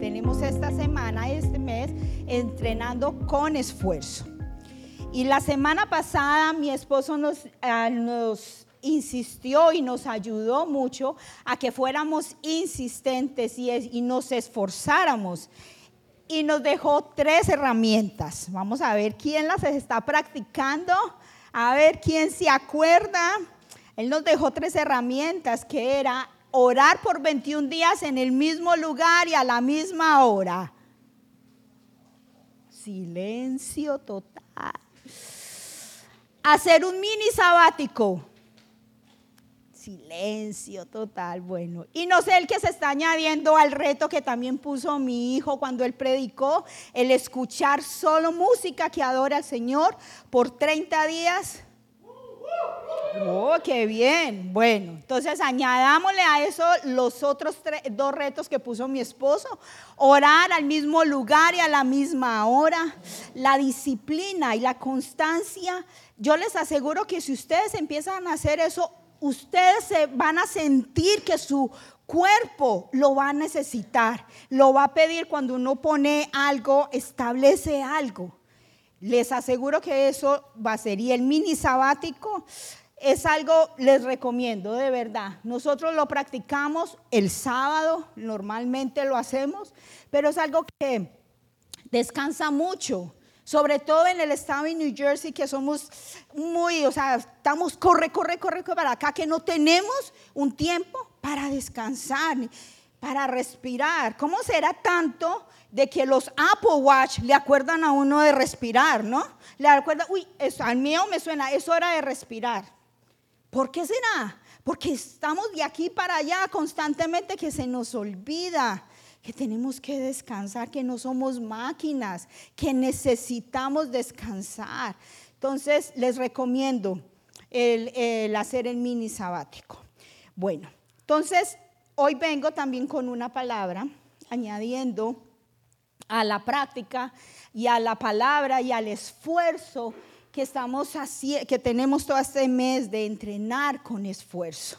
tenemos esta semana, este mes, entrenando con esfuerzo. Y la semana pasada mi esposo nos, ah, nos insistió y nos ayudó mucho a que fuéramos insistentes y, y nos esforzáramos. Y nos dejó tres herramientas. Vamos a ver quién las está practicando, a ver quién se acuerda. Él nos dejó tres herramientas que era orar por 21 días en el mismo lugar y a la misma hora. Silencio total. Hacer un mini sabático. Silencio total, bueno. Y no sé el que se está añadiendo al reto que también puso mi hijo cuando él predicó, el escuchar solo música que adora al Señor por 30 días. Oh, qué bien. Bueno, entonces añadámosle a eso los otros dos retos que puso mi esposo. Orar al mismo lugar y a la misma hora. La disciplina y la constancia. Yo les aseguro que si ustedes empiezan a hacer eso, ustedes se van a sentir que su cuerpo lo va a necesitar. Lo va a pedir cuando uno pone algo, establece algo. Les aseguro que eso va a ser. Y el mini sabático es algo, les recomiendo, de verdad. Nosotros lo practicamos el sábado, normalmente lo hacemos, pero es algo que descansa mucho. Sobre todo en el estado de New Jersey, que somos muy, o sea, estamos corre, corre, corre, corre para acá, que no tenemos un tiempo para descansar, para respirar. ¿Cómo será tanto de que los Apple Watch le acuerdan a uno de respirar, ¿no? Le acuerdan, uy, al mío me suena, es hora de respirar. ¿Por qué será? Porque estamos de aquí para allá constantemente que se nos olvida que tenemos que descansar, que no somos máquinas, que necesitamos descansar. Entonces, les recomiendo el, hacer el mini sabático. Bueno, entonces, hoy vengo también con una palabra, añadiendo a la práctica y a la palabra y al esfuerzo que, estamos que tenemos todo este mes de entrenar con esfuerzo,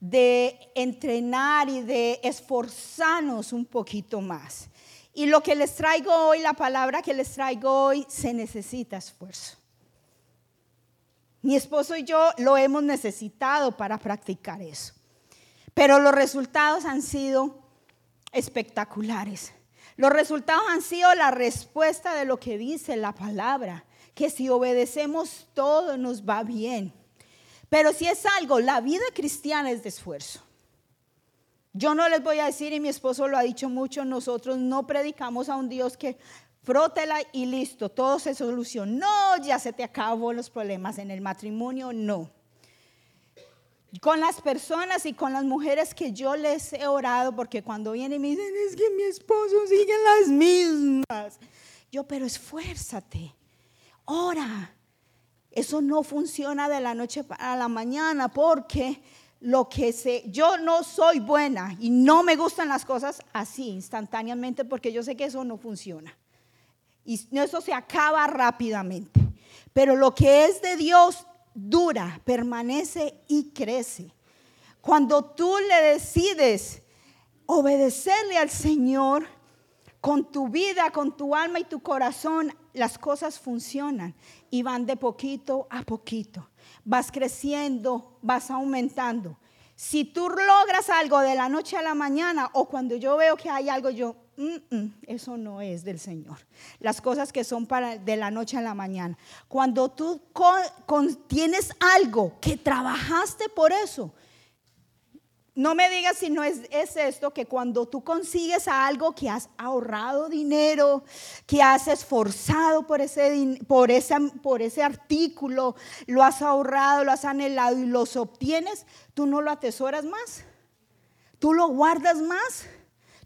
de entrenar y de esforzarnos un poquito más. Y lo que les traigo hoy, la palabra que les traigo hoy, se necesita esfuerzo. Mi esposo y yo lo hemos necesitado para practicar eso. Pero los resultados han sido espectaculares. Los resultados han sido la respuesta de lo que dice la palabra que si obedecemos todo nos va bien. Pero si es algo, la vida cristiana es de esfuerzo. Yo no les voy a decir, y mi esposo lo ha dicho mucho, nosotros no predicamos a un Dios que frótela y listo, todo se solucionó, ya se te acabó los problemas en el matrimonio, no. Con las personas y con las mujeres que yo les he orado, porque cuando vienen y me dicen, es que mi esposo sigue las mismas. Yo, pero esfuérzate, ora. Eso no funciona de la noche a la mañana porque lo que sé, yo no soy buena y no me gustan las cosas así instantáneamente porque yo sé que eso no funciona. Y eso se acaba rápidamente. Pero lo que es de Dios dura, permanece y crece. Cuando tú le decides obedecerle al Señor con tu vida, con tu alma y tu corazón, las cosas funcionan y van de poquito a poquito. Vas creciendo, vas aumentando. Si tú logras algo de la noche a la mañana o cuando yo veo que hay algo, yo, eso no es del Señor. Las cosas que son para de la noche a la mañana. Cuando tú tienes algo que trabajaste por eso, no me digas si no es, esto, que cuando tú consigues algo que has ahorrado dinero, que has esforzado por ese, por, por ese artículo, lo has ahorrado, lo has anhelado y los obtienes, tú no lo atesoras más, tú lo guardas más,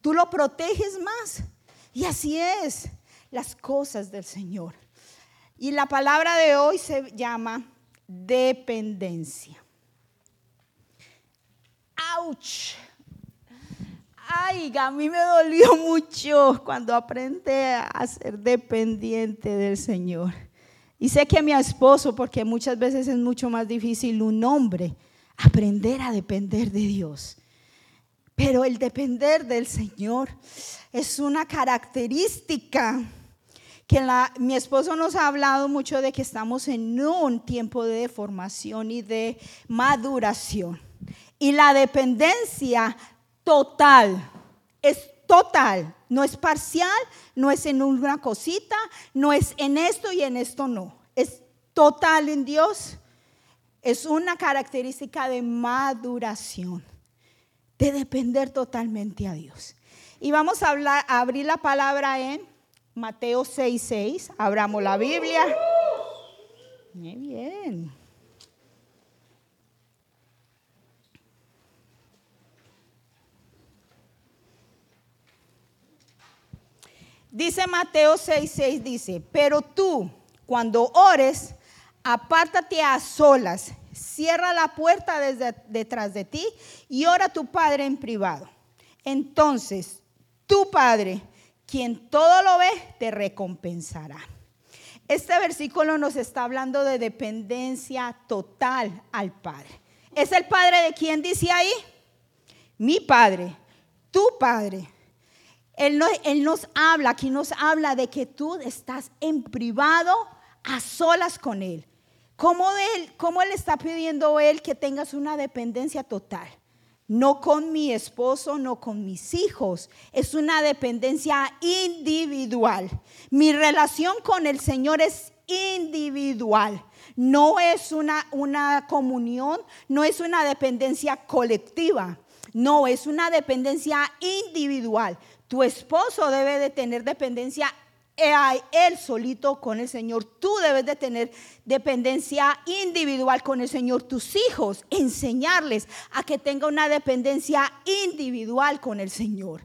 tú lo proteges más. Y así es las cosas del Señor. Y la palabra de hoy se llama dependencia. ¡Auch! Ay, a mí me dolió mucho cuando aprendí a ser dependiente del Señor. Y sé que mi esposo, porque muchas veces es mucho más difícil un hombre aprender a depender de Dios. Pero el depender del Señor es una característica que mi esposo nos ha hablado mucho de que estamos en un tiempo de formación y de maduración. Y la dependencia total es total, no es parcial, no es en una cosita, no es en esto y en esto no. Es total en Dios. Es una característica de maduración de depender totalmente a Dios. Y vamos a, hablar, abrir la palabra en Mateo 6:6. 6. Abramos la Biblia. Muy bien. Dice Mateo 6:6, 6, dice, pero tú, cuando ores, apártate a solas cierra la puerta desde, detrás de ti y ora a tu Padre en privado. Entonces, tu Padre, quien todo lo ve, te recompensará. Este versículo nos está hablando de dependencia total al Padre. ¿Es el Padre de quien dice ahí? Mi Padre, tu Padre. Él, él nos habla, aquí nos habla de que tú estás en privado a solas con Él. ¿Cómo él, ¿Cómo él está pidiendo él que tengas una dependencia total? No con mi esposo, no con mis hijos. Es una dependencia individual. Mi relación con el Señor es individual. No es una, una comunión, no es una dependencia colectiva. No, es una dependencia individual. Tu esposo debe de tener dependencia él solito con el Señor. Tú debes de tener dependencia individual con el Señor. Tus hijos, enseñarles a que tenga una dependencia individual con el Señor.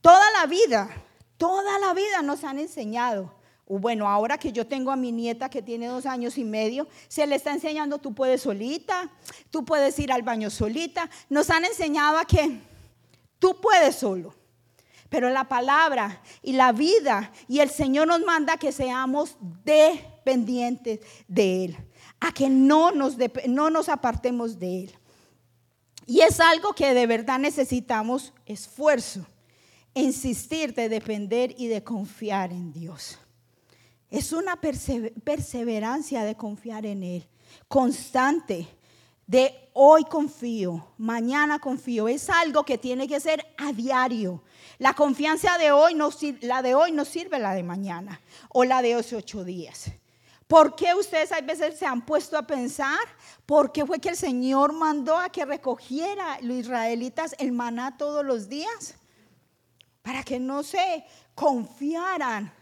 Toda la vida, toda la vida nos han enseñado. Bueno, ahora que yo tengo a mi nieta que tiene dos años y medio, se le está enseñando, tú puedes solita, tú puedes ir al baño solita. Nos han enseñado a que tú puedes solo. Pero la palabra y la vida y el Señor nos manda que seamos dependientes de Él, a que no nos, no nos apartemos de Él. Y es algo que de verdad necesitamos esfuerzo, insistir de depender y de confiar en Dios. Es una perseverancia de confiar en Él, constante, de hoy confío, mañana confío. Es algo que tiene que ser a diario. La confianza de hoy no, la de hoy no sirve la de mañana o la de hace ocho días. ¿Por qué ustedes a veces se han puesto a pensar? ¿Por qué fue que el Señor mandó a que recogiera los israelitas el maná todos los días? Para que no se confiaran.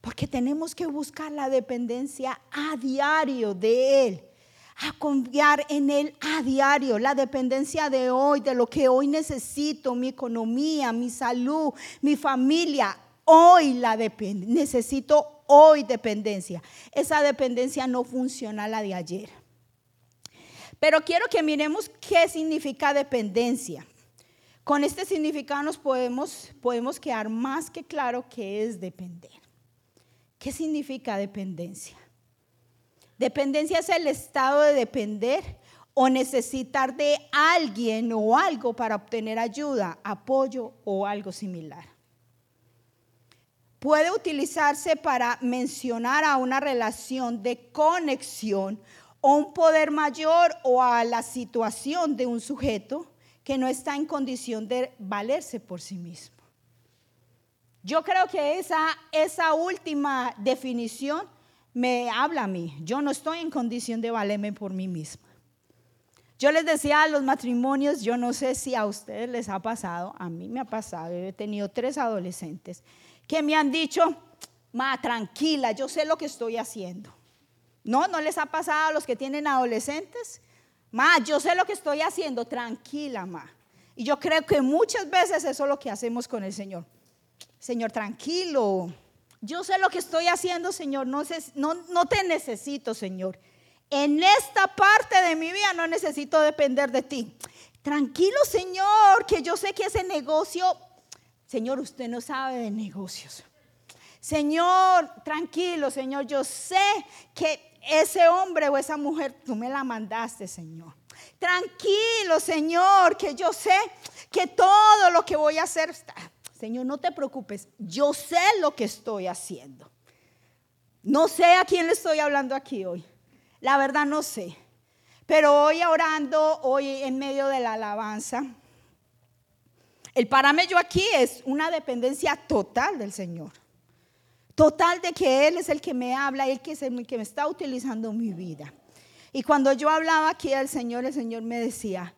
Porque tenemos que buscar la dependencia a diario de Él a confiar en Él a diario, la dependencia de hoy, de lo que hoy necesito, mi economía, mi salud, mi familia. Hoy la depende, necesito hoy dependencia. Esa dependencia no funciona la de ayer. Pero quiero que miremos qué significa dependencia. Con este significado nos podemos, podemos quedar más que claro qué es depender. ¿Qué significa dependencia? Dependencia es el estado de depender o necesitar de alguien o algo para obtener ayuda, apoyo o algo similar. Puede utilizarse para mencionar a una relación de conexión o un poder mayor o a la situación de un sujeto que no está en condición de valerse por sí mismo. Yo creo que esa, esa última definición me habla a mí. Yo no estoy en condición de valerme por mí misma. Yo les decía a los matrimonios, yo no sé si a ustedes les ha pasado, a mí me ha pasado, he tenido tres adolescentes que me han dicho, ma, tranquila, yo sé lo que estoy haciendo. No, no les ha pasado a los que tienen adolescentes. Ma, yo sé lo que estoy haciendo, tranquila, ma. Y yo creo que muchas veces eso es lo que hacemos con el Señor. Señor, tranquilo, yo sé lo que estoy haciendo, Señor. No, te necesito, Señor. En esta parte de mi vida no necesito depender de ti. Tranquilo, Señor, que yo sé que ese negocio, Señor, usted no sabe de negocios. Señor, tranquilo, Señor, yo sé que ese hombre o esa mujer, tú me la mandaste, Señor. Tranquilo, Señor, que yo sé que todo lo que voy a hacer está. Señor, no te preocupes, yo sé lo que estoy haciendo. No sé a quién le estoy hablando aquí hoy. La verdad no sé. Pero hoy orando, hoy en medio de la alabanza, el parámetro aquí es una dependencia total del Señor. Total de que Él es el que me habla, Él que es el que me está utilizando mi vida. Y cuando yo hablaba aquí al Señor, el Señor me decía,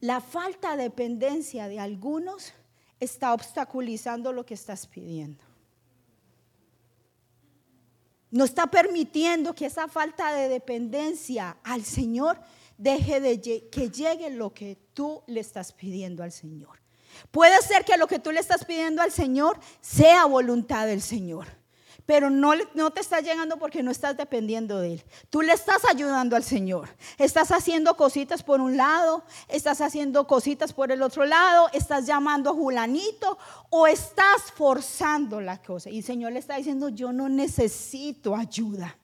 la falta de dependencia de algunos está obstaculizando lo que estás pidiendo. No está permitiendo que esa falta de dependencia al Señor deje de que llegue lo que tú le estás pidiendo al Señor. Puede ser que lo que tú le estás pidiendo al Señor sea voluntad del Señor pero no, te está llegando porque no estás dependiendo de Él. Tú le estás ayudando al Señor. Estás haciendo cositas por un lado, estás haciendo cositas por el otro lado, estás llamando a Julanito o estás forzando la cosa. Y el Señor le está diciendo, yo no necesito ayuda.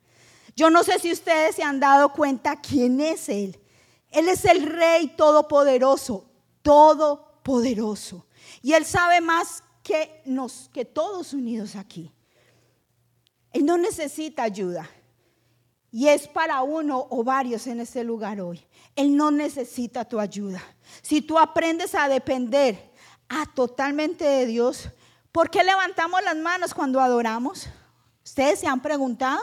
Yo no sé si ustedes se han dado cuenta quién es Él. Él es el Rey Todopoderoso, Todopoderoso. Y Él sabe más que, nos, que todos unidos aquí. Él no necesita ayuda. Y es para uno o varios en este lugar hoy. Él no necesita tu ayuda. Si tú aprendes a depender a totalmente de Dios, ¿por qué levantamos las manos cuando adoramos? ¿Ustedes se han preguntado?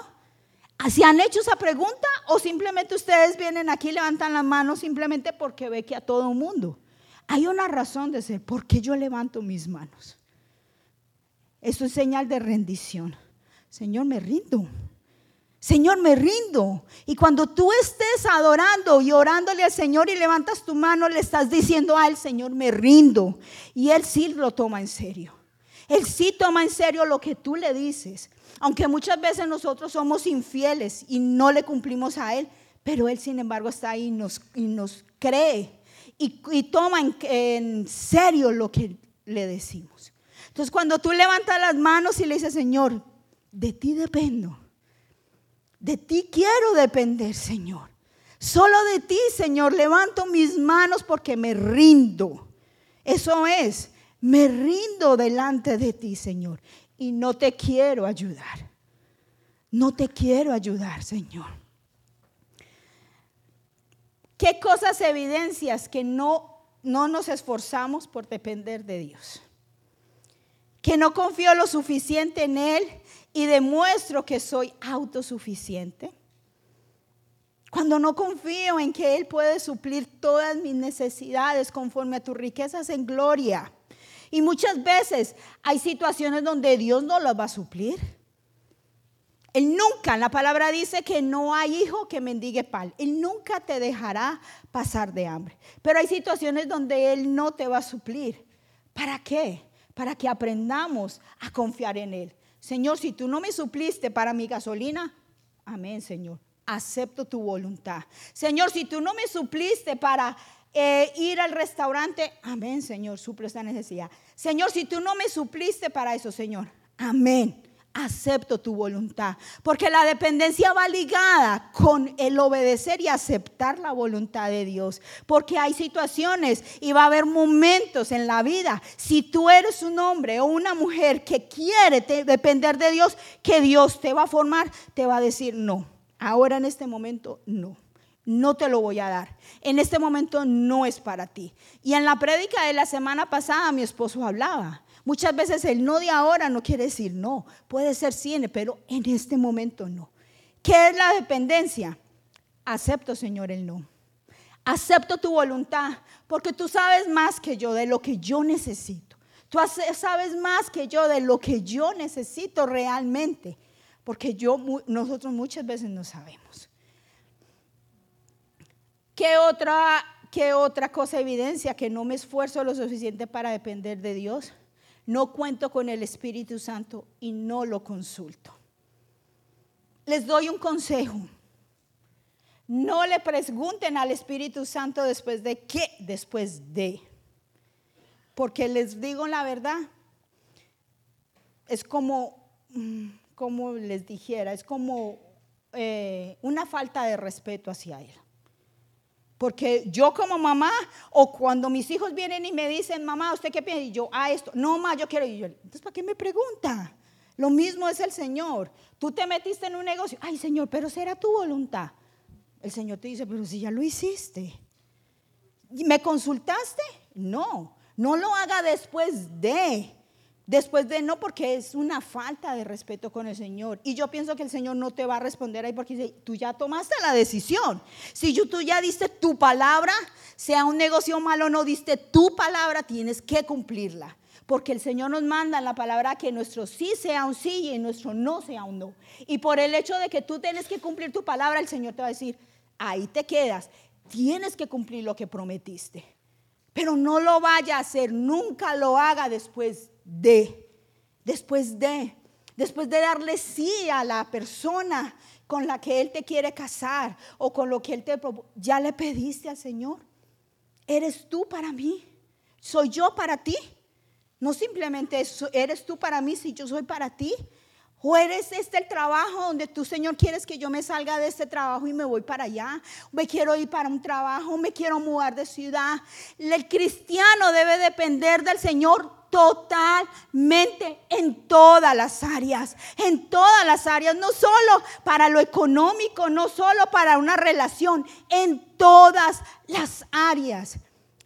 ¿Se han hecho esa pregunta o simplemente ustedes vienen aquí y levantan las manos simplemente porque ve que a todo el mundo? Hay una razón de ser. ¿Por qué yo levanto mis manos? Eso es señal de rendición. Señor, me rindo. Señor, me rindo. Y cuando tú estés adorando y orándole al Señor y levantas tu mano, le estás diciendo al Señor, me rindo. Y Él sí lo toma en serio. Él sí toma en serio lo que tú le dices. Aunque muchas veces nosotros somos infieles y no le cumplimos a Él, pero Él sin embargo está ahí y nos, nos cree y, toma en, en serio lo que le decimos. Entonces cuando tú levantas las manos y le dices, Señor, de ti dependo. De ti quiero depender, Señor. Solo de ti, Señor, levanto mis manos porque me rindo. Eso es, me rindo delante de ti, Señor. Y no te quiero ayudar. No te quiero ayudar, Señor. ¿Qué cosas evidencias que no, no nos esforzamos por depender de Dios? Que no confío lo suficiente en Él y demuestro que soy autosuficiente, cuando no confío en que Él puede suplir todas mis necesidades conforme a tus riquezas en gloria. Y muchas veces hay situaciones donde Dios no las va a suplir. Él nunca, la palabra dice que no hay hijo que mendigue pan. Él nunca te dejará pasar de hambre. Pero hay situaciones donde Él no te va a suplir. ¿Para qué? Para que aprendamos a confiar en Él. Señor, si tú no me supliste para mi gasolina, amén, Señor. Acepto tu voluntad. Señor, si tú no me supliste para eh, ir al restaurante, amén, Señor, suple esta necesidad. Señor, si tú no me supliste para eso, Señor, amén acepto tu voluntad. Porque la dependencia va ligada con el obedecer y aceptar la voluntad de Dios. Porque hay situaciones y va a haber momentos en la vida. Si tú eres un hombre o una mujer que quiere depender de Dios, que Dios te va a formar, te va a decir no. Ahora en este momento no. No te lo voy a dar. En este momento no es para ti. Y en la prédica de la semana pasada mi esposo hablaba Muchas veces el no de ahora no quiere decir no, puede ser cine, pero en este momento no. ¿Qué es la dependencia? Acepto, Señor, el no. Acepto tu voluntad, porque tú sabes más que yo de lo que yo necesito. Tú sabes más que yo de lo que yo necesito realmente, porque nosotros muchas veces no sabemos. ¿Qué otra, qué otra cosa evidencia que no me esfuerzo lo suficiente para depender de Dios? No cuento con el Espíritu Santo y no lo consulto. Les doy un consejo. No le pregunten al Espíritu Santo después de qué, después de. Porque les digo la verdad, es como, mm, como les dijera, es como eh, una falta de respeto hacia Él. Porque yo como mamá, o cuando mis hijos vienen y me dicen, mamá, ¿usted qué piensa? Y yo, ah, esto, no, mamá, yo quiero. Y entonces, ¿para qué me pregunta? Lo mismo es el Señor. Tú te metiste en un negocio, ay, Señor, pero será tu voluntad. El Señor te dice, pero si ya lo hiciste. ¿Me consultaste? No, no lo haga después de. Después de no, porque es una falta de respeto con el Señor. Y yo pienso que el Señor no te va a responder ahí porque dice, tú ya tomaste la decisión. Si tú ya diste tu palabra, sea un negocio malo o no diste tu palabra, tienes que cumplirla. Porque el Señor nos manda en la palabra que nuestro sí sea un sí y nuestro no sea un no. Y por el hecho de que tú tienes que cumplir tu palabra, el Señor te va a decir, ahí te quedas. Tienes que cumplir lo que prometiste. Pero no lo vaya a hacer, nunca lo haga después de, después de, después de darle sí a la persona con la que Él te quiere casar o con lo que Él te ya le pediste al Señor. ¿Eres tú para mí? ¿Soy yo para ti? No simplemente eres tú para mí si yo soy para ti. ¿O eres este el trabajo donde tú, Señor, quieres que yo me salga de este trabajo y me voy para allá? Me quiero ir para un trabajo, me quiero mudar de ciudad. El cristiano debe depender del Señor totalmente en todas las áreas, en todas las áreas, no solo para lo económico, no solo para una relación, en todas las áreas.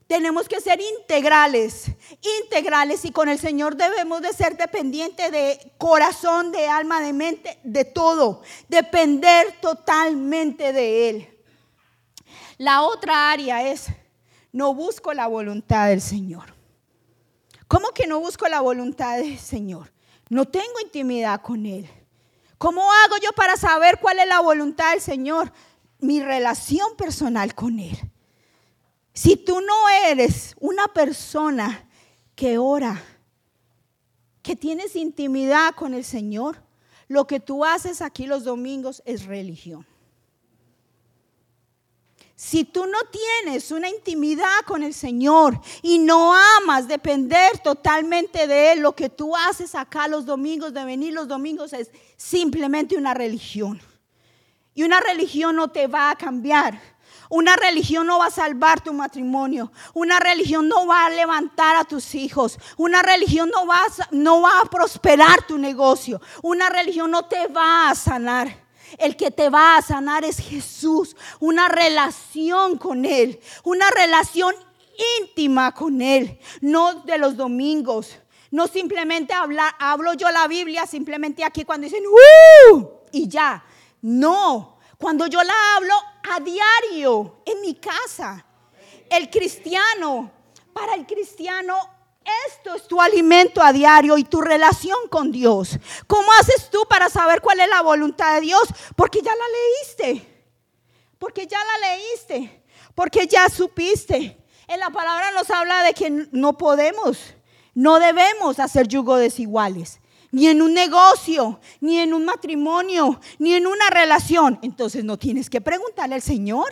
Tenemos que ser integrales, integrales y con el Señor debemos de ser dependientes de corazón, de alma, de mente, de todo. Depender totalmente de Él. La otra área es, no busco la voluntad del Señor. ¿Cómo que no busco la voluntad del Señor? No tengo intimidad con Él. ¿Cómo hago yo para saber cuál es la voluntad del Señor? Mi relación personal con Él. Si tú no eres una persona que ora, que tienes intimidad con el Señor, lo que tú haces aquí los domingos es religión. Si tú no tienes una intimidad con el Señor y no amas depender totalmente de Él, lo que tú haces acá los domingos, de venir los domingos, es simplemente una religión. Y una religión no te va a cambiar. Una religión no va a salvar tu matrimonio. Una religión no va a levantar a tus hijos. Una religión no va a, no va a prosperar tu negocio. Una religión no te va a sanar. El que te va a sanar es Jesús. Una relación con Él. Una relación íntima con Él. No de los domingos. No simplemente hablar, hablo yo la Biblia, simplemente aquí cuando dicen, ¡uh! Y ya. No. Cuando yo la hablo a diario en mi casa. El cristiano, para el cristiano, esto es tu alimento a diario y tu relación con Dios. ¿Cómo haces tú para saber cuál es la voluntad de Dios? Porque ya la leíste. Porque ya la leíste. Porque ya supiste. En la palabra nos habla de que no podemos, no debemos hacer yugo desiguales ni en un negocio, ni en un matrimonio, ni en una relación. Entonces no tienes que preguntarle al Señor.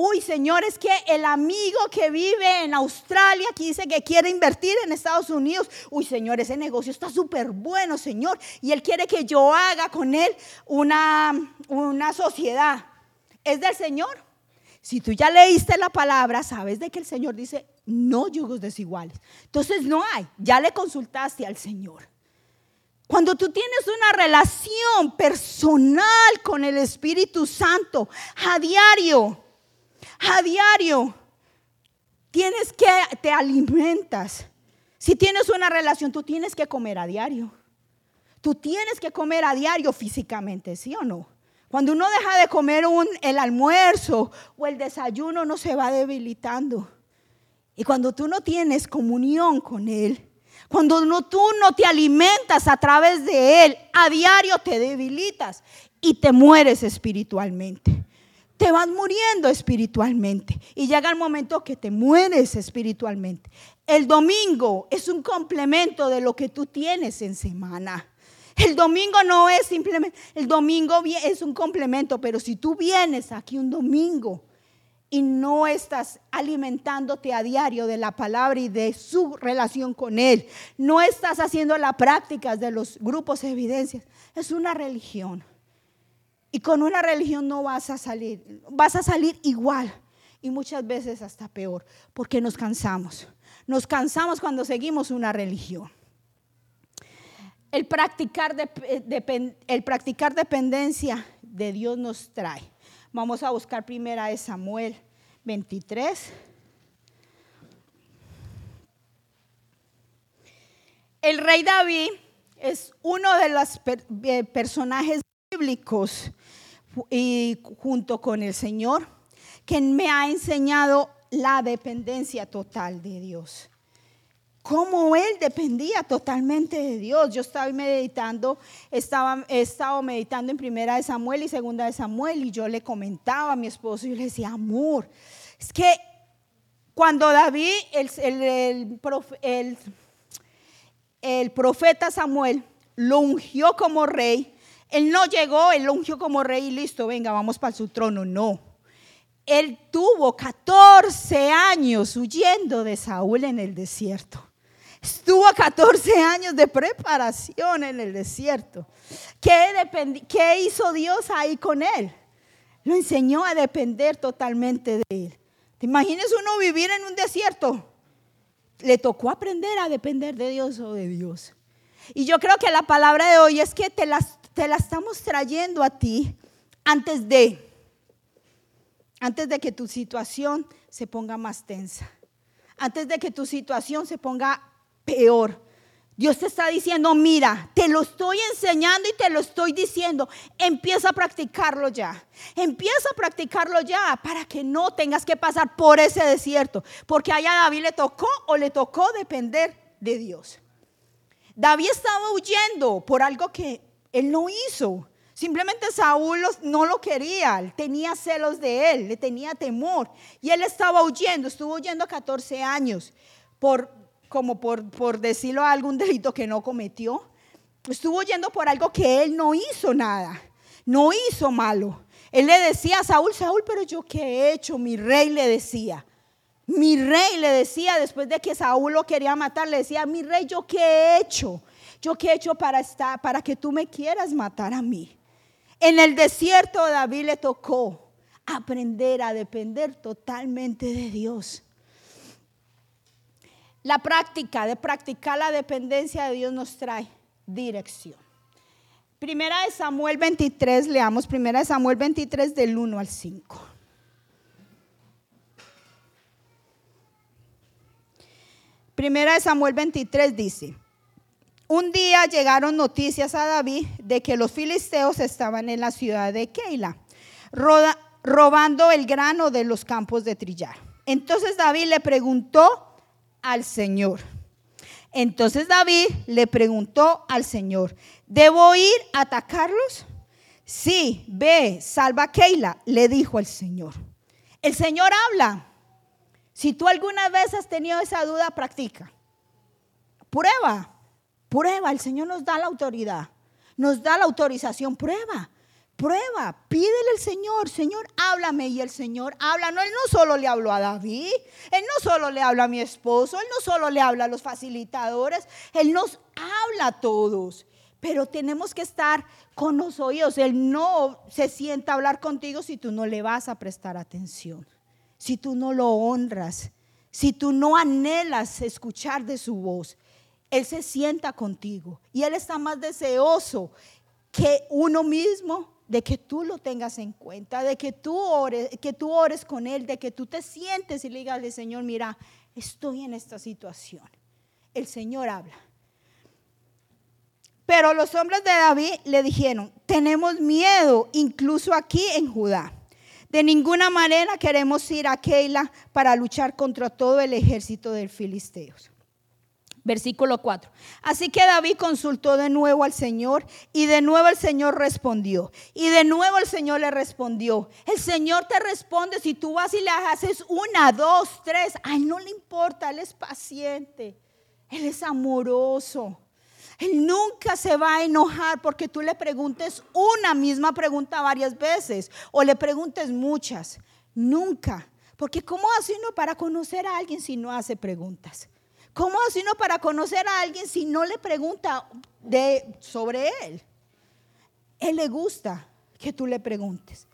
Uy, Señor, es que el amigo que vive en Australia, que dice que quiere invertir en Estados Unidos, uy, Señor, ese negocio está súper bueno, Señor, y él quiere que yo haga con él una, una sociedad. ¿Es del Señor? Si tú ya leíste la palabra, sabes de que el Señor dice, no yugos desiguales. Entonces no hay, ya le consultaste al Señor. Cuando tú tienes una relación personal con el Espíritu Santo a diario, a diario, tienes que, te alimentas. Si tienes una relación, tú tienes que comer a diario. Tú tienes que comer a diario físicamente, ¿sí o no? Cuando uno deja de comer un, el almuerzo o el desayuno, no se va debilitando. Y cuando tú no tienes comunión con Él, cuando no, tú no te alimentas a través de Él, a diario te debilitas y te mueres espiritualmente. Te vas muriendo espiritualmente y llega el momento que te mueres espiritualmente. El domingo es un complemento de lo que tú tienes en semana. El domingo no es simplemente, el domingo es un complemento, pero si tú vienes aquí un domingo y no estás alimentándote a diario de la palabra y de su relación con Él, no estás haciendo la práctica de los grupos de evidencias, es una religión. Y con una religión no vas a salir, vas a salir igual. Y muchas veces hasta peor, porque nos cansamos. Nos cansamos cuando seguimos una religión. El practicar, el practicar dependencia de Dios nos trae. Vamos a buscar primera de Samuel 23. El rey David es uno de los eh, personajes bíblicos y junto con el Señor que me ha enseñado la dependencia total de Dios. Cómo él dependía totalmente de Dios. Yo estaba meditando, estaba, he meditando en primera de Samuel y segunda de Samuel y yo le comentaba a mi esposo y le decía, amor, es que cuando David, el, el profeta Samuel, lo ungió como rey, él no llegó, él lo como rey y listo, venga, vamos para su trono. No. Él tuvo 14 años huyendo de Saúl en el desierto. Estuvo 14 años de preparación en el desierto. ¿Qué, ¿Qué, hizo Dios ahí con él? Lo enseñó a depender totalmente de él. ¿Te imaginas uno vivir en un desierto? Le tocó aprender a depender de Dios o de Dios. Y yo creo que la palabra de hoy es que te, te la estamos trayendo a ti antes de, antes de que tu situación se ponga más tensa, antes de que tu situación se ponga peor. Dios te está diciendo, mira, te lo estoy enseñando y te lo estoy diciendo. Empieza a practicarlo ya. Empieza a practicarlo ya para que no tengas que pasar por ese desierto. Porque allá a David le tocó o le tocó depender de Dios. David estaba huyendo por algo que él no hizo. Simplemente Saúl no lo quería, tenía celos de él, le tenía temor. Y él estaba huyendo, estuvo huyendo 14 años por como por, por decirlo algún delito que no cometió. Estuvo yendo por algo que él no hizo nada, no hizo malo. Él le decía a Saúl, Saúl, pero yo qué he hecho, mi rey le decía. Mi rey le decía, después de que Saúl lo quería matar, le decía, mi rey, yo qué he hecho, yo qué he hecho para estar, para que tú me quieras matar a mí. En el desierto David le tocó aprender a depender totalmente de Dios. La práctica de practicar la dependencia de Dios nos trae dirección. Primera de Samuel 23, leamos Primera de Samuel 23 del 1 al 5. Primera de Samuel 23 dice, un día llegaron noticias a David de que los filisteos estaban en la ciudad de Keila, robando el grano de los campos de trillar. Entonces David le preguntó al Señor. Entonces David le preguntó al Señor, ¿debo ir a atacarlos? Sí, ve, salva a Keila, le dijo el Señor. El Señor habla. Si tú alguna vez has tenido esa duda, practica. Prueba, prueba. El Señor nos da la autoridad, nos da la autorización. Prueba. Prueba, pídele al Señor, Señor, háblame. Y el Señor habla. No, Él no solo le habló a David, Él no solo le habla a mi esposo, Él no solo le habla a los facilitadores, Él nos habla a todos. Pero tenemos que estar con los oídos. Él no se sienta a hablar contigo si tú no le vas a prestar atención, si tú no lo honras, si tú no anhelas escuchar de su voz. Él se sienta contigo y Él está más deseoso que uno mismo de que tú lo tengas en cuenta, de que tú ores, que tú ores con él, de que tú te sientes y le digas Señor, mira, estoy en esta situación. El Señor habla. Pero los hombres de David le dijeron, tenemos miedo incluso aquí en Judá. De ninguna manera queremos ir a Keila para luchar contra todo el ejército de filisteos. Versículo 4. Así que David consultó de nuevo al Señor y de nuevo el Señor respondió. Y de nuevo el Señor le respondió. El Señor te responde si tú vas y le haces una, dos, tres. A él no le importa, Él es paciente. Él es amoroso. Él nunca se va a enojar porque tú le preguntes una misma pregunta varias veces o le preguntes muchas. Nunca. Porque ¿cómo hace uno para conocer a alguien si no hace preguntas? ¿Cómo hace uno para conocer a alguien si no le pregunta sobre él? Él le gusta que tú le preguntes.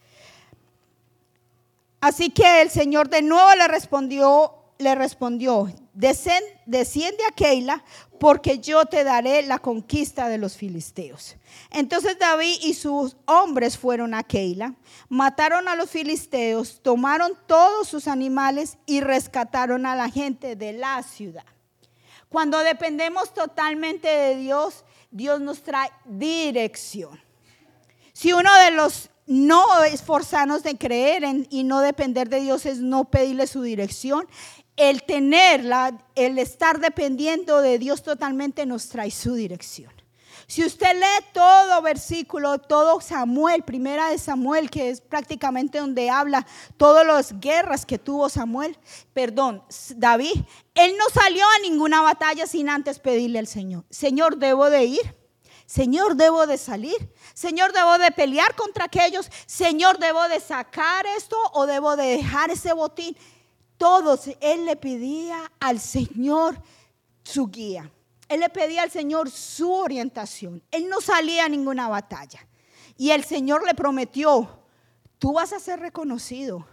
Así que el Señor de nuevo le respondió, le respondió, desciende a Keila porque yo te daré la conquista de los filisteos. Entonces David y sus hombres fueron a Keila, mataron a los filisteos, tomaron todos sus animales y rescataron a la gente de la ciudad. Cuando dependemos totalmente de Dios, Dios nos trae dirección. Si uno de los no esforzarnos de creer en, y no depender de Dios es no pedirle su dirección. El tenerla, el estar dependiendo de Dios totalmente nos trae su dirección. Si usted lee todo versículo, todo Samuel, primera de Samuel, que es prácticamente donde habla todas las guerras que tuvo Samuel, perdón, David, él no salió a ninguna batalla sin antes pedirle al Señor, Señor, debo de ir. Señor, debo de salir. Señor, debo de pelear contra aquellos. Señor, debo de sacar esto o debo de dejar ese botín. Todos, él le pedía al Señor su guía. Él le pedía al Señor su orientación. Él no salía a ninguna batalla. Y el Señor le prometió, tú vas a ser reconocido.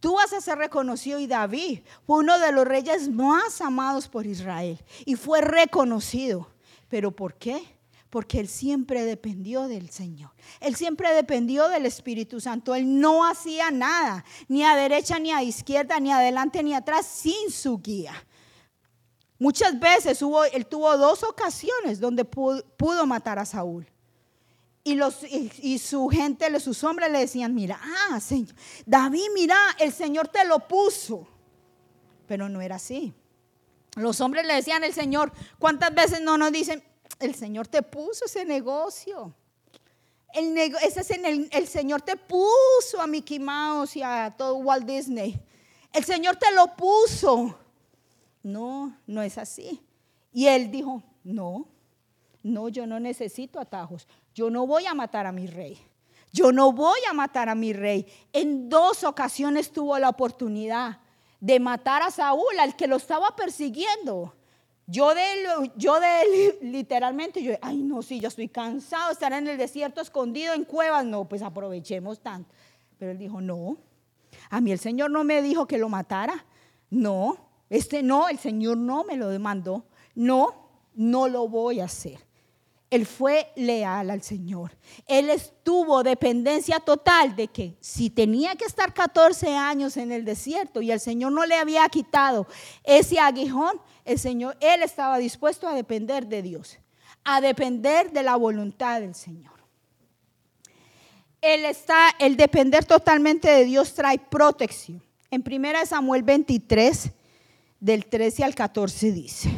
Tú vas a ser reconocido y David fue uno de los reyes más amados por Israel y fue reconocido. ¿Pero por qué? porque él siempre dependió del Señor. Él siempre dependió del Espíritu Santo. Él no hacía nada, ni a derecha, ni a izquierda, ni adelante, ni atrás, sin su guía. Muchas veces él tuvo dos ocasiones donde pudo, matar a Saúl. Y, los, y, su gente, sus hombres le decían, mira, ah, Señor, David, mira, el Señor te lo puso. Pero no era así. Los hombres le decían al Señor, ¿cuántas veces no nos dicen, el Señor te puso ese negocio. El, ese es el, el Señor te puso a Mickey Mouse y a todo Walt Disney. El Señor te lo puso. No, no es así. Y él dijo, no, no, yo no necesito atajos. Yo no voy a matar a mi rey. Yo no voy a matar a mi rey. En dos ocasiones tuvo la oportunidad de matar a Saúl, al que lo estaba persiguiendo. Yo de, él, yo de él, literalmente, yo, ay no, sí, yo estoy cansado de estar en el desierto escondido en cuevas. No, pues aprovechemos tanto. Pero él dijo, no, a mí el Señor no me dijo que lo matara. No, este no, el Señor no me lo demandó. No, no lo voy a hacer. Él fue leal al Señor. Él estuvo dependencia total de que si tenía que estar 14 años en el desierto y el Señor no le había quitado ese aguijón, el Señor, él estaba dispuesto a depender de Dios, a depender de la voluntad del Señor. Él está, el depender totalmente de Dios trae protección. En 1 Samuel 23, del 13 al 14 dice,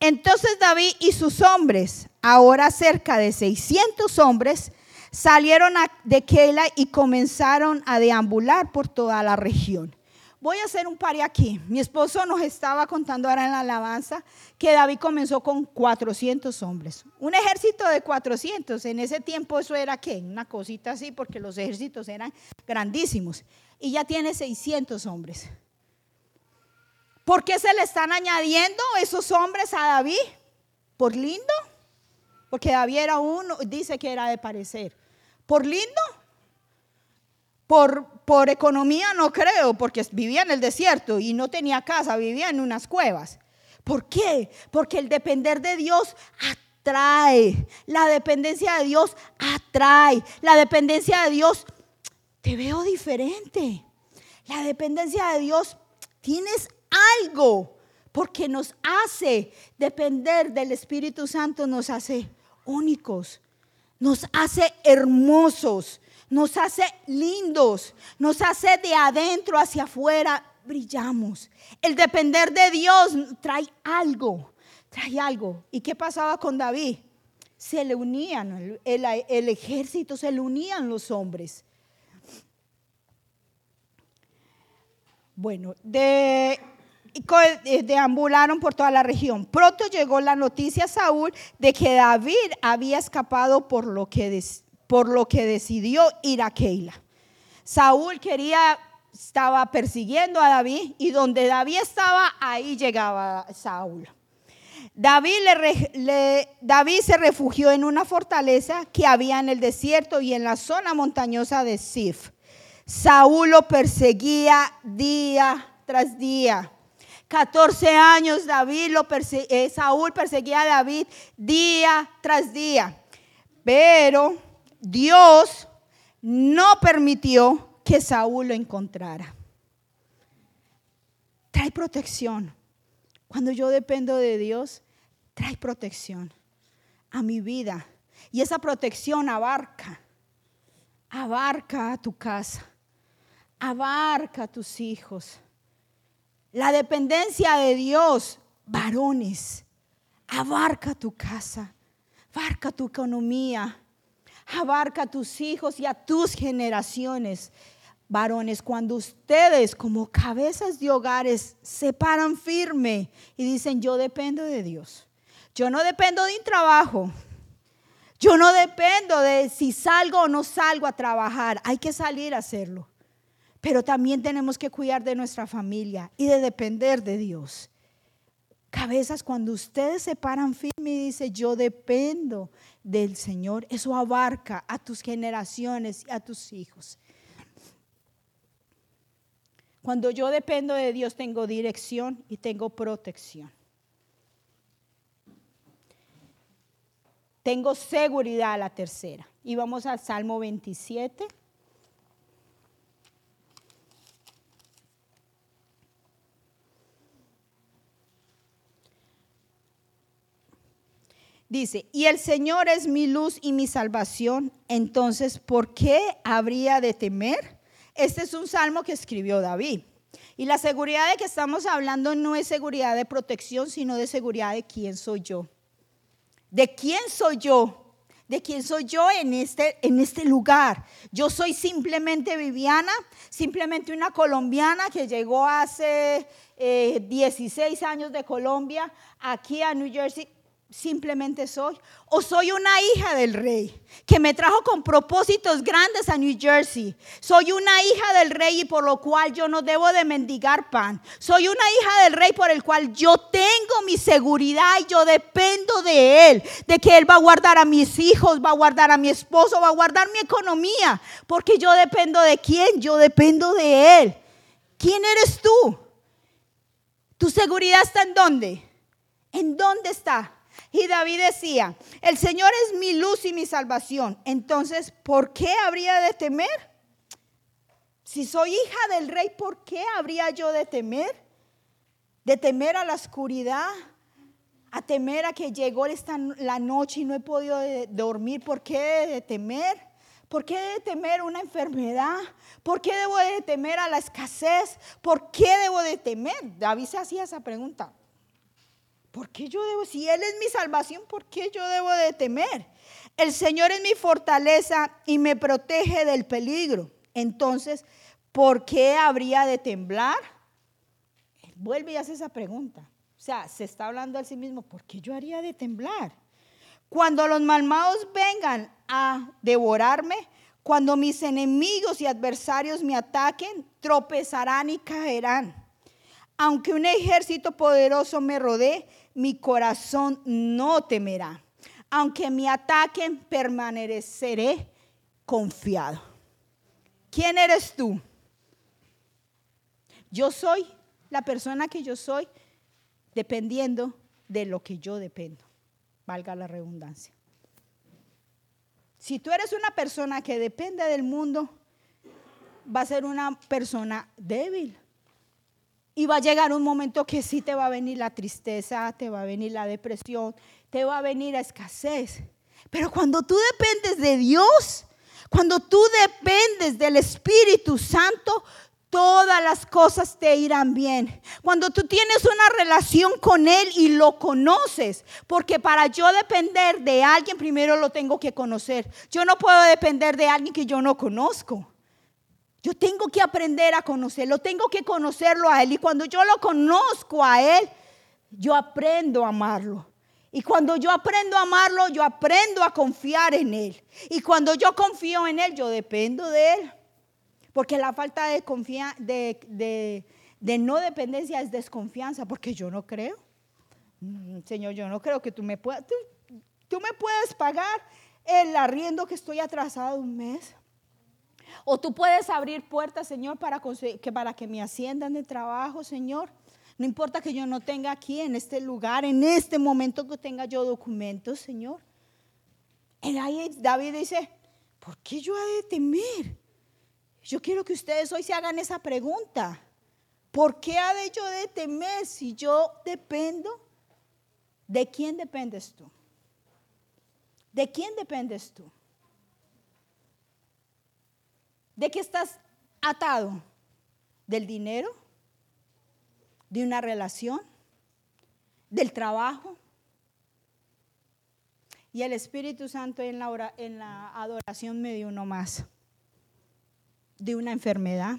entonces David y sus hombres, ahora cerca de 600 hombres, salieron de Keila y comenzaron a deambular por toda la región. Voy a hacer un pari aquí. Mi esposo nos estaba contando ahora en la alabanza que David comenzó con 400 hombres. Un ejército de 400. En ese tiempo eso era qué? Una cosita así porque los ejércitos eran grandísimos. Y ya tiene 600 hombres. ¿Por qué se le están añadiendo esos hombres a David? ¿Por lindo? Porque David era uno, dice que era de parecer. ¿Por lindo? Por, por economía no creo, porque vivía en el desierto y no tenía casa, vivía en unas cuevas. ¿Por qué? Porque el depender de Dios atrae. La dependencia de Dios atrae. La dependencia de Dios, te veo diferente. La dependencia de Dios, tienes algo, porque nos hace depender del Espíritu Santo, nos hace únicos, nos hace hermosos, nos hace lindos, nos hace de adentro hacia afuera, brillamos. El depender de Dios trae algo, trae algo. ¿Y qué pasaba con David? Se le unían, el, el ejército se le unían los hombres. Bueno, de deambularon por toda la región. Pronto llegó la noticia a Saúl de que David había escapado por lo que, por lo que decidió ir a Keila. Saúl quería, estaba persiguiendo a David y donde David estaba, ahí llegaba Saúl. David, le, David se refugió en una fortaleza que había en el desierto y en la zona montañosa de Sif Saúl lo perseguía día tras día. 14 años David lo eh, Saúl perseguía a David día tras día. Pero Dios no permitió que Saúl lo encontrara. Trae protección. Cuando yo dependo de Dios, trae protección a mi vida. Y esa protección abarca, abarca a tu casa, abarca a tus hijos. La dependencia de Dios, varones, abarca tu casa, abarca tu economía, abarca a tus hijos y a tus generaciones. Varones, cuando ustedes como cabezas de hogares se paran firme y dicen, yo dependo de Dios. Yo no dependo de un trabajo. Yo no dependo de si salgo o no salgo a trabajar. Hay que salir a hacerlo. Pero también tenemos que cuidar de nuestra familia y de depender de Dios. Cabezas, cuando ustedes se paran firme y dicen, yo dependo del Señor, eso abarca a tus generaciones y a tus hijos. Cuando yo dependo de Dios tengo dirección y tengo protección. Tengo seguridad a la tercera. Y vamos al Salmo 27. Dice, y el Señor es mi luz y mi salvación, entonces, ¿por qué habría de temer? Este es un salmo que escribió David. Y la seguridad de que estamos hablando no es seguridad de protección, sino de seguridad de quién soy yo. ¿De quién soy yo? ¿De quién soy yo en este, en este lugar? Yo soy simplemente Viviana, simplemente una colombiana que llegó hace 16 eh, años de Colombia aquí a New Jersey simplemente soy. O soy una hija del rey que me trajo con propósitos grandes a New Jersey. Soy una hija del rey y por lo cual yo no debo de mendigar pan. Soy una hija del rey por el cual yo tengo mi seguridad y yo dependo de él. De que él va a guardar a mis hijos, va a guardar a mi esposo, va a guardar mi economía. Porque yo dependo de quién? Yo dependo de él. ¿Quién eres tú? ¿Tu seguridad está en dónde? ¿En dónde está? Y David decía, el Señor es mi luz y mi salvación. Entonces, ¿por qué habría de temer? Si soy hija del rey, ¿por qué habría yo de temer? De temer a la oscuridad, a temer a que llegó esta, la noche y no he podido dormir. ¿Por qué de temer? ¿Por qué de temer una enfermedad? ¿Por qué debo de temer a la escasez? ¿Por qué debo de temer? David se hacía esa pregunta. ¿Por qué yo debo, si Él es mi salvación, ¿por qué yo debo de temer? El Señor es mi fortaleza y me protege del peligro. Entonces, ¿por qué habría de temblar? Vuelve y hace esa pregunta. O sea, se está hablando a sí mismo, ¿por qué yo haría de temblar? Cuando los malvados vengan a devorarme, cuando mis enemigos y adversarios me ataquen, tropezarán y caerán. Aunque un ejército poderoso me rodee, mi corazón no temerá. Aunque me ataquen, permaneceré confiado. ¿Quién eres tú? Yo soy la persona que yo soy dependiendo de lo que yo dependo. Valga la redundancia. Si tú eres una persona que depende del mundo, va a ser una persona débil. Y va a llegar un momento que sí te va a venir la tristeza, te va a venir la depresión, te va a venir la escasez. Pero cuando tú dependes de Dios, cuando tú dependes del Espíritu Santo, todas las cosas te irán bien. Cuando tú tienes una relación con Él y lo conoces, porque para yo depender de alguien, primero lo tengo que conocer. Yo no puedo depender de alguien que yo no conozco. Yo tengo que aprender a conocerlo, tengo que conocerlo a Él. Y cuando yo lo conozco a Él, yo aprendo a amarlo. Y cuando yo aprendo a amarlo, yo aprendo a confiar en Él. Y cuando yo confío en Él, yo dependo de Él. Porque la falta de, de, de, no dependencia es desconfianza, porque yo no creo. Mm, Señor, yo no creo que tú me puedas, tú, tú me puedes pagar el arriendo que estoy atrasado un mes. O tú puedes abrir puertas, Señor, para, que, para que me asciendan de trabajo, Señor. No importa que yo no tenga aquí, en este lugar, en este momento que tenga yo documentos, Señor. Y ahí David dice, ¿por qué yo he de temer? Yo quiero que ustedes hoy se hagan esa pregunta. ¿Por qué ha de yo de temer si yo dependo? ¿De quién dependes tú? ¿De quién dependes tú? ¿De qué estás atado? ¿Del dinero? ¿De una relación? ¿Del trabajo? Y el Espíritu Santo en la, en la adoración me dio uno más. De una enfermedad.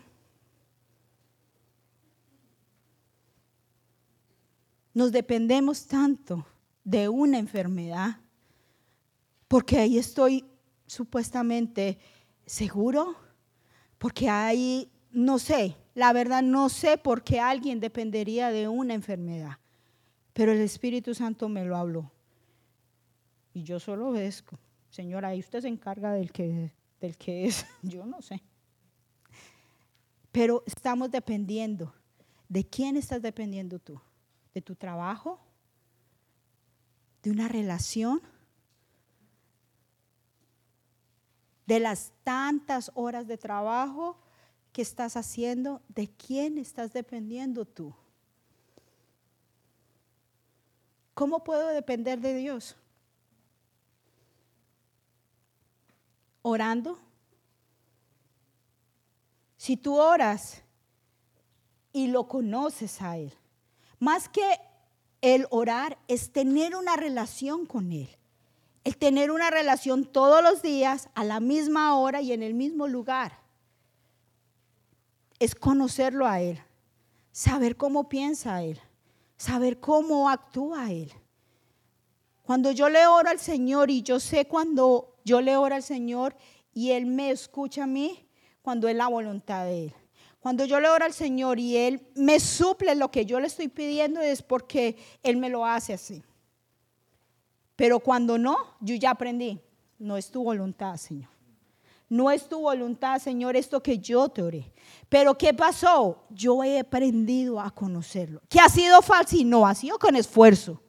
Nos dependemos tanto de una enfermedad porque ahí estoy supuestamente seguro, porque ahí, no sé, la verdad no sé por qué alguien dependería de una enfermedad, pero el Espíritu Santo me lo habló. Y yo solo obedezco. Señora, ahí usted se encarga del que, del que es, yo no sé. Pero estamos dependiendo. ¿De quién estás dependiendo tú? ¿De tu trabajo? ¿De una relación? De las tantas horas de trabajo que estás haciendo, ¿de quién estás dependiendo tú? ¿Cómo puedo depender de Dios? Orando. Si tú oras y lo conoces a Él, más que el orar es tener una relación con Él. El tener una relación todos los días, a la misma hora y en el mismo lugar. Es conocerlo a Él, saber cómo piensa Él, saber cómo actúa Él. Cuando yo le oro al Señor y yo sé cuando yo le oro al Señor y Él me escucha a mí, cuando es la voluntad de Él. Cuando yo le oro al Señor y Él me suple lo que yo le estoy pidiendo es porque Él me lo hace así. Pero cuando no, yo ya aprendí, no es tu voluntad, Señor. No es tu voluntad, Señor, esto que yo te oré. Pero ¿qué pasó? Yo he aprendido a conocerlo. ¿Qué ha sido fácil? No, ha sido con esfuerzo.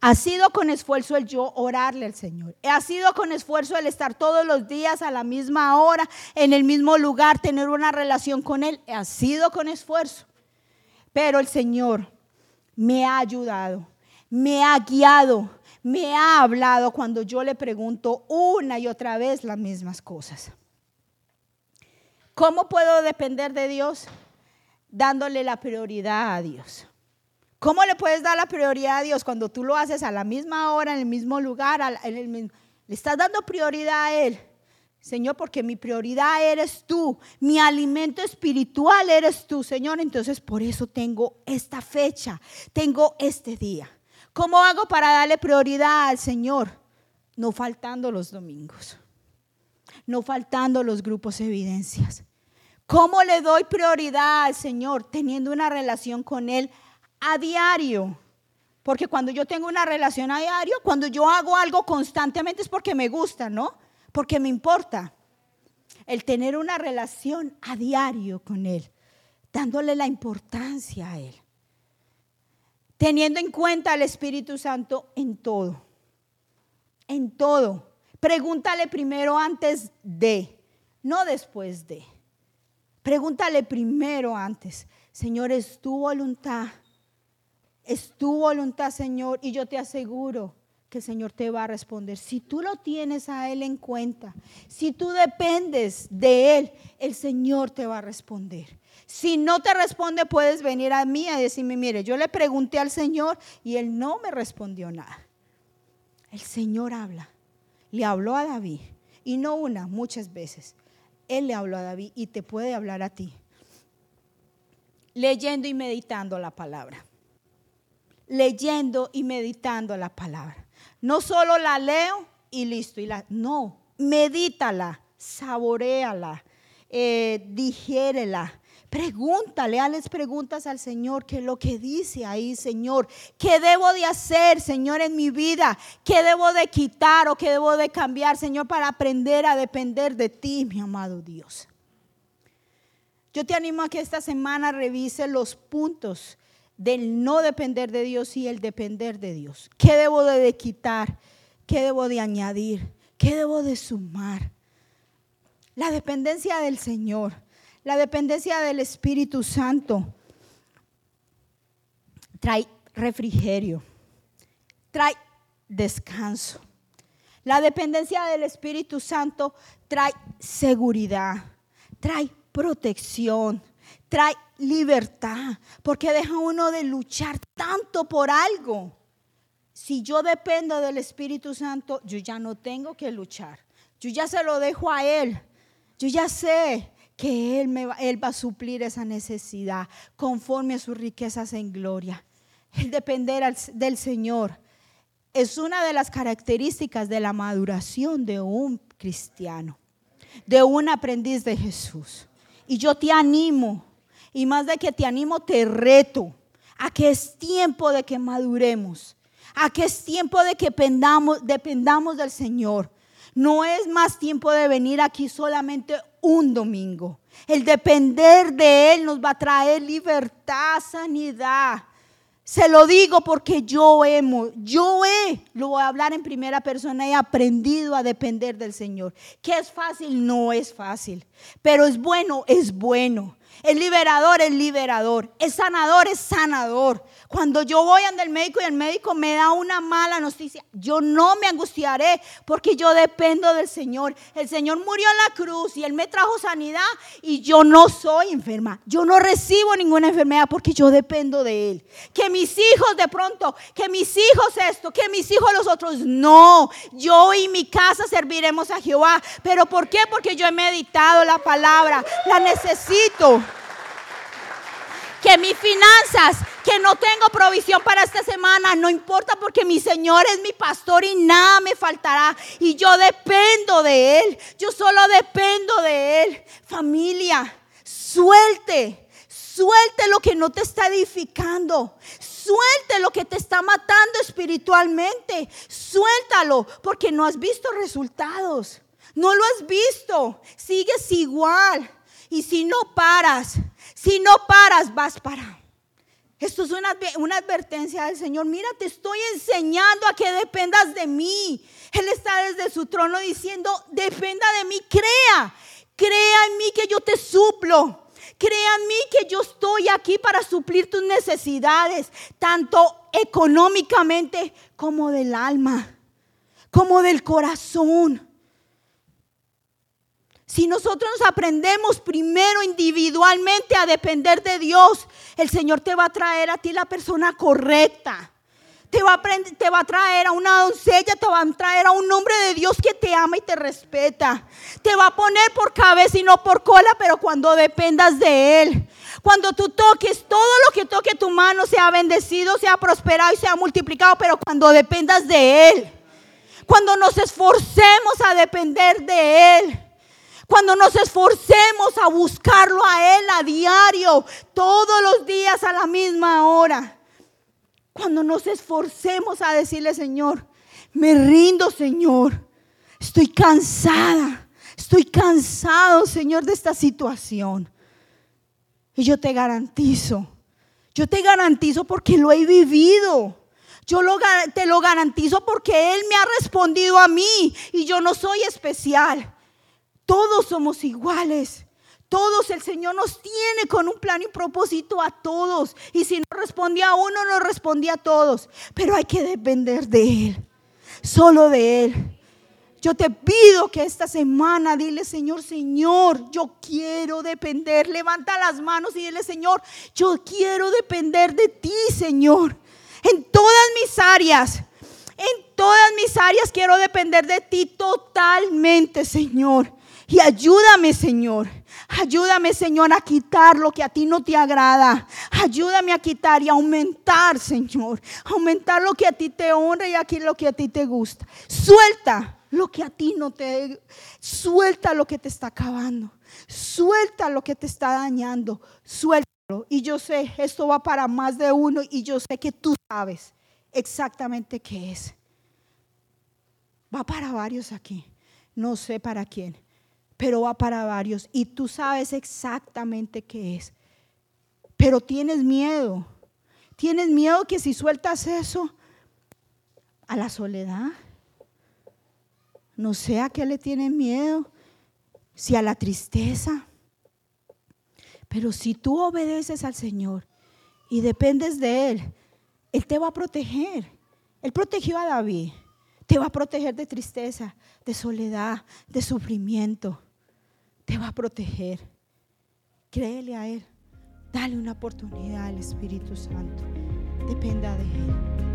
Ha sido con esfuerzo el yo orarle al Señor. Ha sido con esfuerzo el estar todos los días a la misma hora, en el mismo lugar, tener una relación con Él. Ha sido con esfuerzo. Pero el Señor me ha ayudado, me ha guiado, me ha hablado cuando yo le pregunto una y otra vez las mismas cosas. ¿Cómo puedo depender de Dios? Dándole la prioridad a Dios. ¿Cómo le puedes dar la prioridad a Dios cuando tú lo haces a la misma hora, en el mismo lugar? le estás dando prioridad a Él. Señor, porque mi prioridad eres tú, mi alimento espiritual eres tú, Señor. Entonces por eso tengo esta fecha, tengo este día. ¿Cómo hago para darle prioridad al Señor? No faltando los domingos, no faltando los grupos evidencias. ¿Cómo le doy prioridad al Señor? Teniendo una relación con Él a diario. Porque cuando yo tengo una relación a diario, cuando yo hago algo constantemente es porque me gusta, ¿no? Porque me importa. El tener una relación a diario con Él, dándole la importancia a Él teniendo en cuenta al Espíritu Santo en todo. En todo. Pregúntale primero antes de, no después de. Pregúntale primero antes. Señor, es tu voluntad. Es tu voluntad, Señor. Y yo te aseguro que el Señor te va a responder. Si tú lo tienes a Él en cuenta, si tú dependes de Él, el Señor te va a responder. Si no te responde, puedes venir a mí a decirme, mire, yo le pregunté al Señor y él no me respondió nada. El Señor habla. Le habló a David. Y no una, muchas veces. Él le habló a David y te puede hablar a ti. Leyendo y meditando la palabra. Leyendo y meditando la palabra. No solo la leo y listo. Y la, no, medítala, saboreala, eh, digérela Pregúntale, hazles preguntas al Señor, qué es lo que dice ahí, Señor. ¿Qué debo de hacer, Señor, en mi vida? ¿Qué debo de quitar o qué debo de cambiar, Señor, para aprender a depender de ti, mi amado Dios? Yo te animo a que esta semana revise los puntos del no depender de Dios y el depender de Dios. ¿Qué debo de quitar? ¿Qué debo de añadir? ¿Qué debo de sumar? La dependencia del Señor, la dependencia del Espíritu Santo trae refrigerio, trae descanso. La dependencia del Espíritu Santo trae seguridad, trae protección, trae libertad, porque deja uno de luchar tanto por algo. Si yo dependo del Espíritu Santo, yo ya no tengo que luchar. Yo ya se lo dejo a Él. Yo ya sé que Él, va, a suplir esa necesidad conforme a sus riquezas en gloria. El depender del Señor es una de las características de la maduración de un cristiano, de un aprendiz de Jesús. Y yo te animo, y más de que te animo, te reto a que es tiempo de que maduremos, a que es tiempo de que dependamos del Señor. No es más tiempo de venir aquí solamente un domingo. El depender de Él nos va a traer libertad, sanidad, se lo digo porque yo hemos, yo he, lo voy a hablar en primera persona, he aprendido a depender del Señor. ¿Que es fácil? No es fácil. Pero es bueno, es bueno. Es liberador, es liberador. Es sanador, es sanador. Cuando yo voy ante el médico y el médico me da una mala noticia, yo no me angustiaré porque yo dependo del Señor. El Señor murió en la cruz y Él me trajo sanidad y yo no soy enferma. Yo no recibo ninguna enfermedad porque yo dependo de Él. Que mis hijos de pronto, que mis hijos esto, que mis hijos los otros, no. Yo y mi casa serviremos a Jehová. ¿Pero por qué? Porque yo he meditado la palabra, la necesito que mis finanzas, que no tengo provisión para esta semana, no importa porque mi Señor es mi pastor y nada me faltará. Y yo dependo de Él, yo solo dependo de Él. Familia, suelte, suelte lo que no te está edificando. Suelte lo que te está matando espiritualmente. Suéltalo porque no has visto resultados. No lo has visto. Sigues igual. Y si no paras, si no paras, vas para. Esto es una, una, advertencia del Señor. Mira, te estoy enseñando a que dependas de mí. Él está desde su trono diciendo, dependa de mí, crea. Crea en mí que yo te suplo. Crea en mí que yo estoy aquí para suplir tus necesidades, tanto económicamente como del alma, como del corazón. Si nosotros aprendemos primero individualmente a depender de Dios, el Señor te va a traer a ti la persona correcta. Te va, a te va a traer a una doncella, te va a traer a un hombre de Dios que te ama y te respeta. Te va a poner por cabeza y no por cola, pero cuando dependas de Él. Cuando tú toques, todo lo que toque tu mano sea bendecido, sea prosperado y sea multiplicado, pero cuando dependas de Él. Cuando nos esforcemos a depender de Él. Cuando nos esforcemos a buscarlo a Él a diario, todos los días a la misma hora. Cuando nos esforcemos a decirle, Señor, me rindo, Señor. Estoy cansada. Estoy cansado, Señor, de esta situación. Y yo te garantizo, yo te garantizo porque lo he vivido. Yo te lo garantizo porque Él me ha respondido a mí y yo no soy especial. Todos somos iguales. Todos el Señor nos tiene con un plan y propósito a todos. Y si no respondía a uno, no respondía a todos. Pero hay que depender de Él. Solo de Él. Yo te pido que esta semana dile, Señor, Señor, yo quiero depender. Levanta las manos y dile, Señor, yo quiero depender de ti, Señor. En todas mis áreas. En todas mis áreas quiero depender de ti totalmente, Señor. Y ayúdame, Señor. Ayúdame, Señor, a quitar lo que a ti no te agrada. Ayúdame a quitar y aumentar, Señor. Aumentar lo que a ti te honra y aquí lo que a ti te gusta. Suelta lo que a ti no te... Suelta lo que te está acabando. Suelta lo que te está dañando. Suéltalo. Y yo sé, esto va para más de uno y yo sé que tú sabes exactamente qué es. Va para varios aquí. No sé para quién pero va para varios y tú sabes exactamente qué es. Pero tienes miedo. Tienes miedo que si sueltas eso a la soledad, no sé a qué le tienes miedo, si a la tristeza. Pero si tú obedeces al Señor y dependes de Él, Él te va a proteger. Él protegió a David. Te va a proteger de tristeza, de soledad, de sufrimiento. Te va a proteger. Créele a Él. Dale una oportunidad al Espíritu Santo. Dependa de Él.